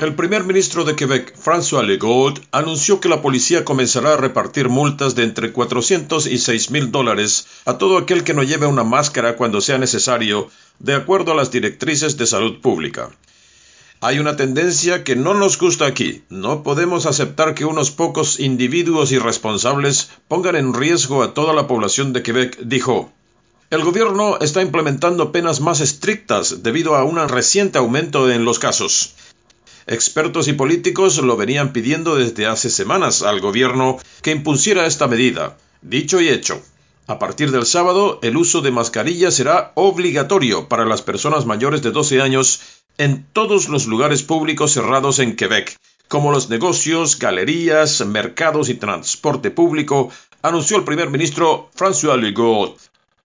El primer ministro de Quebec, François Legault, anunció que la policía comenzará a repartir multas de entre 400 y 6 mil dólares a todo aquel que no lleve una máscara cuando sea necesario, de acuerdo a las directrices de salud pública. Hay una tendencia que no nos gusta aquí. No podemos aceptar que unos pocos individuos irresponsables pongan en riesgo a toda la población de Quebec, dijo. El gobierno está implementando penas más estrictas debido a un reciente aumento en los casos. Expertos y políticos lo venían pidiendo desde hace semanas al gobierno que impusiera esta medida. Dicho y hecho. A partir del sábado, el uso de mascarilla será obligatorio para las personas mayores de 12 años en todos los lugares públicos cerrados en Quebec, como los negocios, galerías, mercados y transporte público, anunció el primer ministro François Legault.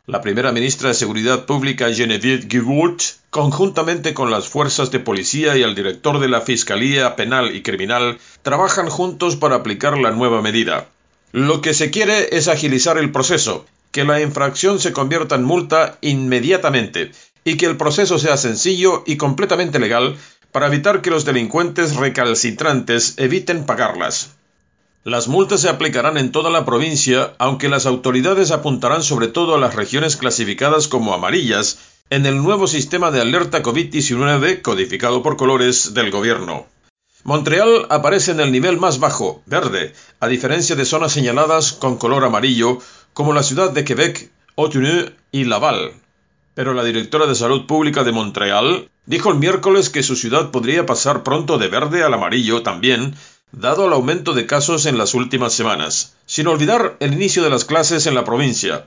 La primera ministra de Seguridad Pública Geneviève Guibourt, conjuntamente con las fuerzas de policía y el director de la Fiscalía Penal y Criminal, trabajan juntos para aplicar la nueva medida. Lo que se quiere es agilizar el proceso, que la infracción se convierta en multa inmediatamente y que el proceso sea sencillo y completamente legal para evitar que los delincuentes recalcitrantes eviten pagarlas. Las multas se aplicarán en toda la provincia, aunque las autoridades apuntarán sobre todo a las regiones clasificadas como amarillas en el nuevo sistema de alerta COVID-19 codificado por colores del gobierno. Montreal aparece en el nivel más bajo, verde, a diferencia de zonas señaladas con color amarillo, como la ciudad de Quebec, Ottawa y Laval. Pero la directora de Salud Pública de Montreal dijo el miércoles que su ciudad podría pasar pronto de verde al amarillo también dado el aumento de casos en las últimas semanas, sin olvidar el inicio de las clases en la provincia.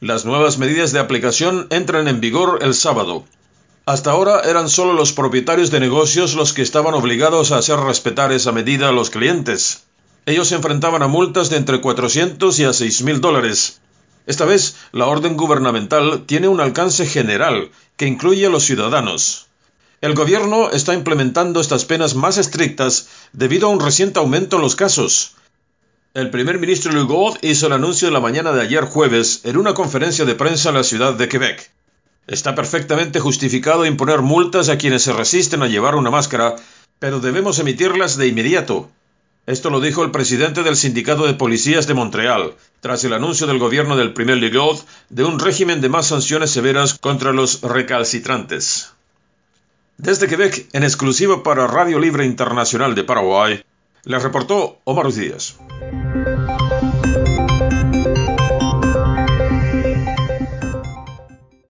Las nuevas medidas de aplicación entran en vigor el sábado. Hasta ahora eran solo los propietarios de negocios los que estaban obligados a hacer respetar esa medida a los clientes. Ellos se enfrentaban a multas de entre 400 y a 6 mil dólares. Esta vez, la orden gubernamental tiene un alcance general que incluye a los ciudadanos. El gobierno está implementando estas penas más estrictas debido a un reciente aumento en los casos. El primer ministro Legault hizo el anuncio de la mañana de ayer jueves en una conferencia de prensa en la ciudad de Quebec. Está perfectamente justificado imponer multas a quienes se resisten a llevar una máscara, pero debemos emitirlas de inmediato. Esto lo dijo el presidente del Sindicato de Policías de Montreal, tras el anuncio del gobierno del primer Legault de un régimen de más sanciones severas contra los recalcitrantes. Desde Quebec, en exclusiva para Radio Libre Internacional de Paraguay, le reportó Omar Díaz.